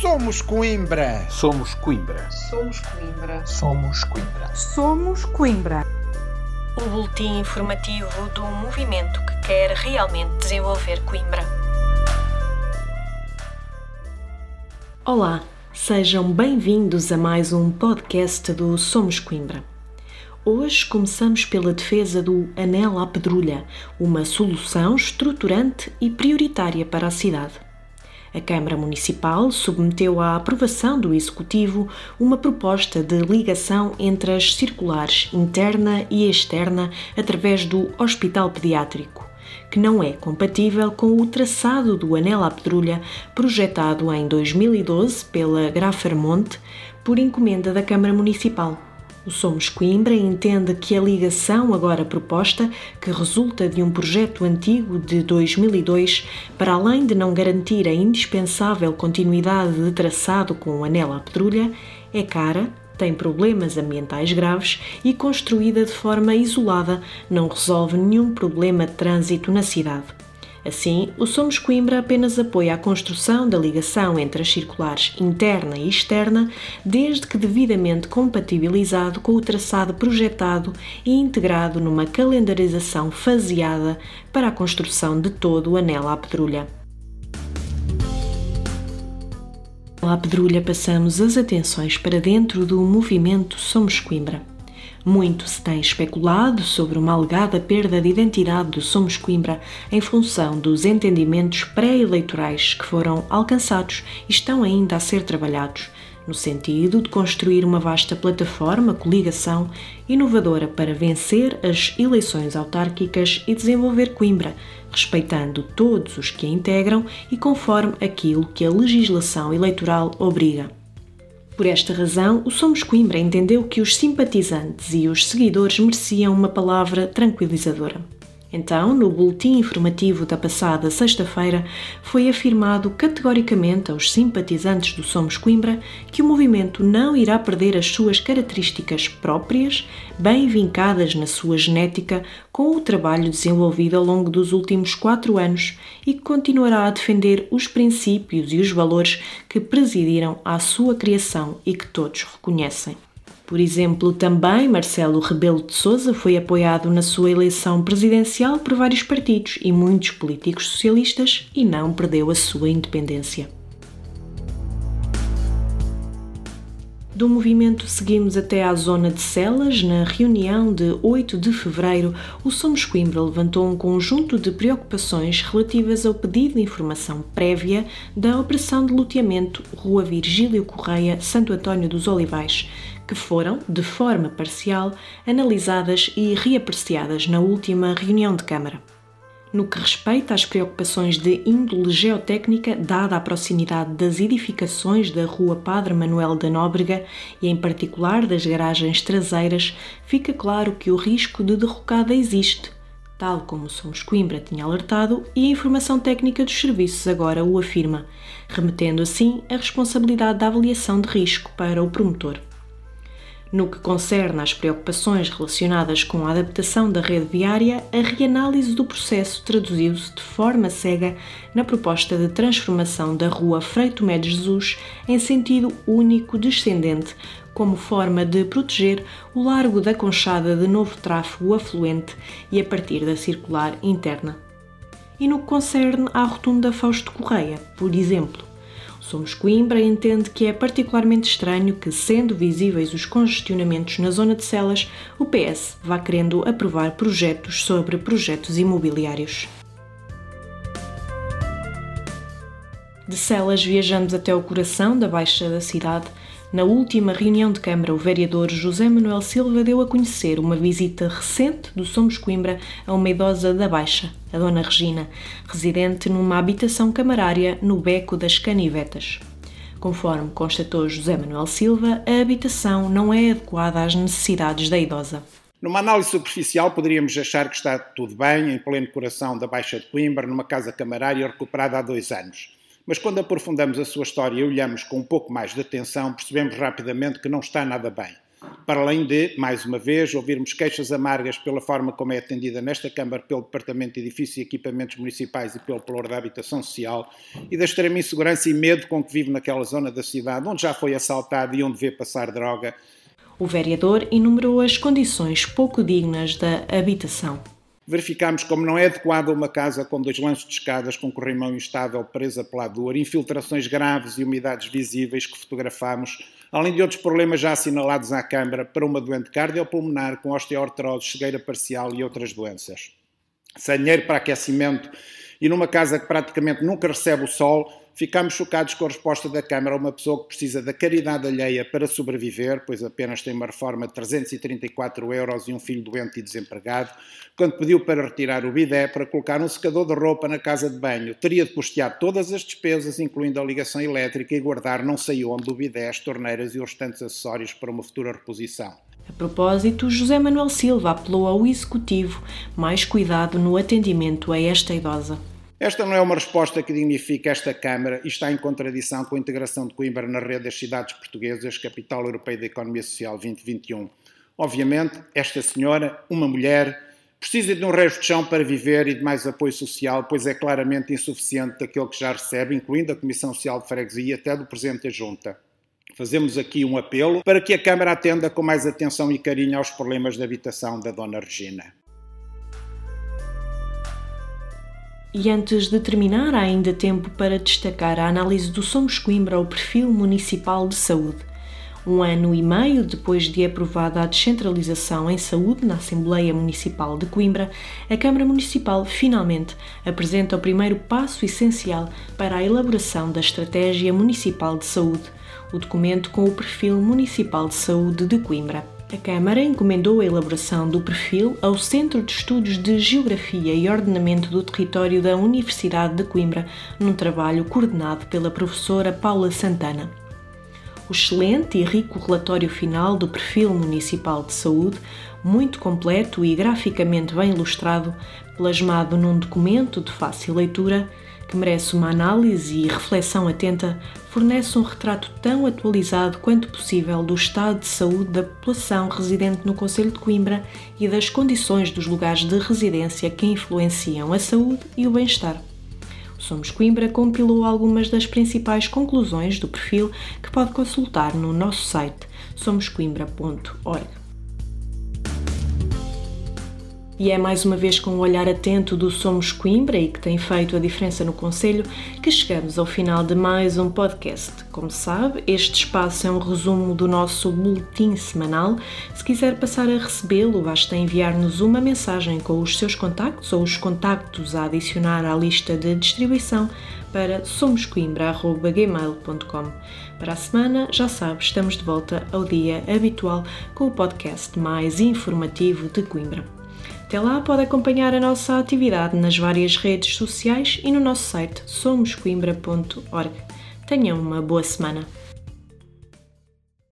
Somos Coimbra. Somos Coimbra. Somos Coimbra. Somos Coimbra. Somos Coimbra. O boletim informativo do movimento que quer realmente desenvolver Coimbra. Olá, sejam bem-vindos a mais um podcast do Somos Coimbra. Hoje começamos pela defesa do Anel à Pedrulha, uma solução estruturante e prioritária para a cidade. A Câmara Municipal submeteu à aprovação do Executivo uma proposta de ligação entre as circulares interna e externa através do Hospital Pediátrico, que não é compatível com o traçado do Anel à Pedrulha projetado em 2012 pela Grafermonte por encomenda da Câmara Municipal. O Somos Coimbra entende que a ligação agora proposta, que resulta de um projeto antigo de 2002, para além de não garantir a indispensável continuidade de traçado com o anel à pedrulha, é cara, tem problemas ambientais graves e construída de forma isolada, não resolve nenhum problema de trânsito na cidade. Assim, o Somos Coimbra apenas apoia a construção da ligação entre as circulares interna e externa, desde que devidamente compatibilizado com o traçado projetado e integrado numa calendarização faseada para a construção de todo o anel à pedrulha. À pedrulha passamos as atenções para dentro do movimento Somos Coimbra. Muito se tem especulado sobre uma alegada perda de identidade do Somos Coimbra em função dos entendimentos pré-eleitorais que foram alcançados e estão ainda a ser trabalhados, no sentido de construir uma vasta plataforma, coligação, inovadora para vencer as eleições autárquicas e desenvolver Coimbra, respeitando todos os que a integram e conforme aquilo que a legislação eleitoral obriga. Por esta razão, o Somos Coimbra entendeu que os simpatizantes e os seguidores mereciam uma palavra tranquilizadora. Então, no boletim informativo da passada sexta-feira, foi afirmado categoricamente aos simpatizantes do Somos Coimbra que o movimento não irá perder as suas características próprias, bem vincadas na sua genética, com o trabalho desenvolvido ao longo dos últimos quatro anos e que continuará a defender os princípios e os valores que presidiram à sua criação e que todos reconhecem. Por exemplo, também Marcelo Rebelo de Sousa foi apoiado na sua eleição presidencial por vários partidos e muitos políticos socialistas e não perdeu a sua independência. Do movimento seguimos até à zona de Celas. Na reunião de 8 de fevereiro, o Somos Coimbra levantou um conjunto de preocupações relativas ao pedido de informação prévia da operação de loteamento Rua Virgílio Correia, Santo António dos Olivais, que foram, de forma parcial, analisadas e reapreciadas na última reunião de Câmara. No que respeita às preocupações de índole geotécnica, dada a proximidade das edificações da Rua Padre Manuel da Nóbrega e, em particular, das garagens traseiras, fica claro que o risco de derrocada existe, tal como Somos Coimbra tinha alertado e a informação técnica dos serviços agora o afirma, remetendo assim a responsabilidade da avaliação de risco para o promotor. No que concerne às preocupações relacionadas com a adaptação da rede viária, a reanálise do processo traduziu-se de forma cega na proposta de transformação da rua Frei Tomé de Jesus em sentido único descendente, como forma de proteger o largo da Conchada de novo tráfego afluente e a partir da circular interna. E no que concerne à rotunda Fausto Correia, por exemplo, Somos Coimbra entende que é particularmente estranho que, sendo visíveis os congestionamentos na zona de Celas, o PS vá querendo aprovar projetos sobre projetos imobiliários. De Celas viajamos até o coração da Baixa da cidade, na última reunião de Câmara, o vereador José Manuel Silva deu a conhecer uma visita recente do Somos Coimbra a uma idosa da Baixa, a Dona Regina, residente numa habitação camarária no Beco das Canivetas. Conforme constatou José Manuel Silva, a habitação não é adequada às necessidades da idosa. Numa análise superficial, poderíamos achar que está tudo bem, em pleno coração da Baixa de Coimbra, numa casa camarária recuperada há dois anos. Mas quando aprofundamos a sua história e olhamos com um pouco mais de atenção, percebemos rapidamente que não está nada bem. para além de, mais uma vez, ouvirmos queixas amargas pela forma como é atendida nesta Câmara pelo Departamento de Edifícios e Equipamentos Municipais e pelo Valor da Habitação Social e da extrema insegurança e medo com que vive naquela zona da cidade onde já foi assaltado e onde vê passar droga. O vereador enumerou as condições pouco dignas da habitação verificámos como não é adequado uma casa com dois lances de escadas com corrimão instável presa pela dor, infiltrações graves e umidades visíveis que fotografámos, além de outros problemas já assinalados à Câmara para uma doente cardiopulmonar com osteoartrose, cegueira parcial e outras doenças. Sem dinheiro para aquecimento e numa casa que praticamente nunca recebe o sol, Ficámos chocados com a resposta da Câmara a uma pessoa que precisa da caridade alheia para sobreviver, pois apenas tem uma reforma de 334 euros e um filho doente e desempregado, quando pediu para retirar o bidé para colocar um secador de roupa na casa de banho. Teria de custear todas as despesas, incluindo a ligação elétrica, e guardar não sei onde o bidé, as torneiras e os restantes acessórios para uma futura reposição. A propósito, José Manuel Silva apelou ao Executivo mais cuidado no atendimento a esta idosa. Esta não é uma resposta que dignifica esta Câmara e está em contradição com a integração de Coimbra na rede das cidades portuguesas, capital europeia da economia social 2021. Obviamente, esta senhora, uma mulher, precisa de um resto de chão para viver e de mais apoio social, pois é claramente insuficiente daquilo que já recebe, incluindo a Comissão Social de Freguesia até do Presidente da Junta. Fazemos aqui um apelo para que a Câmara atenda com mais atenção e carinho aos problemas de habitação da Dona Regina. E antes de terminar, há ainda tempo para destacar a análise do Somos Coimbra ao perfil municipal de saúde. Um ano e meio depois de aprovada a descentralização em saúde na Assembleia Municipal de Coimbra, a Câmara Municipal finalmente apresenta o primeiro passo essencial para a elaboração da Estratégia Municipal de Saúde, o documento com o perfil municipal de saúde de Coimbra. A Câmara encomendou a elaboração do perfil ao Centro de Estudos de Geografia e Ordenamento do Território da Universidade de Coimbra, num trabalho coordenado pela professora Paula Santana. O excelente e rico relatório final do Perfil Municipal de Saúde, muito completo e graficamente bem ilustrado, plasmado num documento de fácil leitura, que merece uma análise e reflexão atenta, fornece um retrato tão atualizado quanto possível do estado de saúde da população residente no Conselho de Coimbra e das condições dos lugares de residência que influenciam a saúde e o bem-estar. Somos Coimbra compilou algumas das principais conclusões do perfil que pode consultar no nosso site somoscoimbra.org. E é mais uma vez com o olhar atento do Somos Coimbra e que tem feito a diferença no Conselho que chegamos ao final de mais um podcast. Como sabe, este espaço é um resumo do nosso boletim semanal. Se quiser passar a recebê-lo, basta enviar-nos uma mensagem com os seus contactos ou os contactos a adicionar à lista de distribuição para somoscoimbra.gmail.com. Para a semana, já sabe, estamos de volta ao dia habitual com o podcast mais informativo de Coimbra. Até lá pode acompanhar a nossa atividade nas várias redes sociais e no nosso site somoscoimbra.org. Tenham uma boa semana.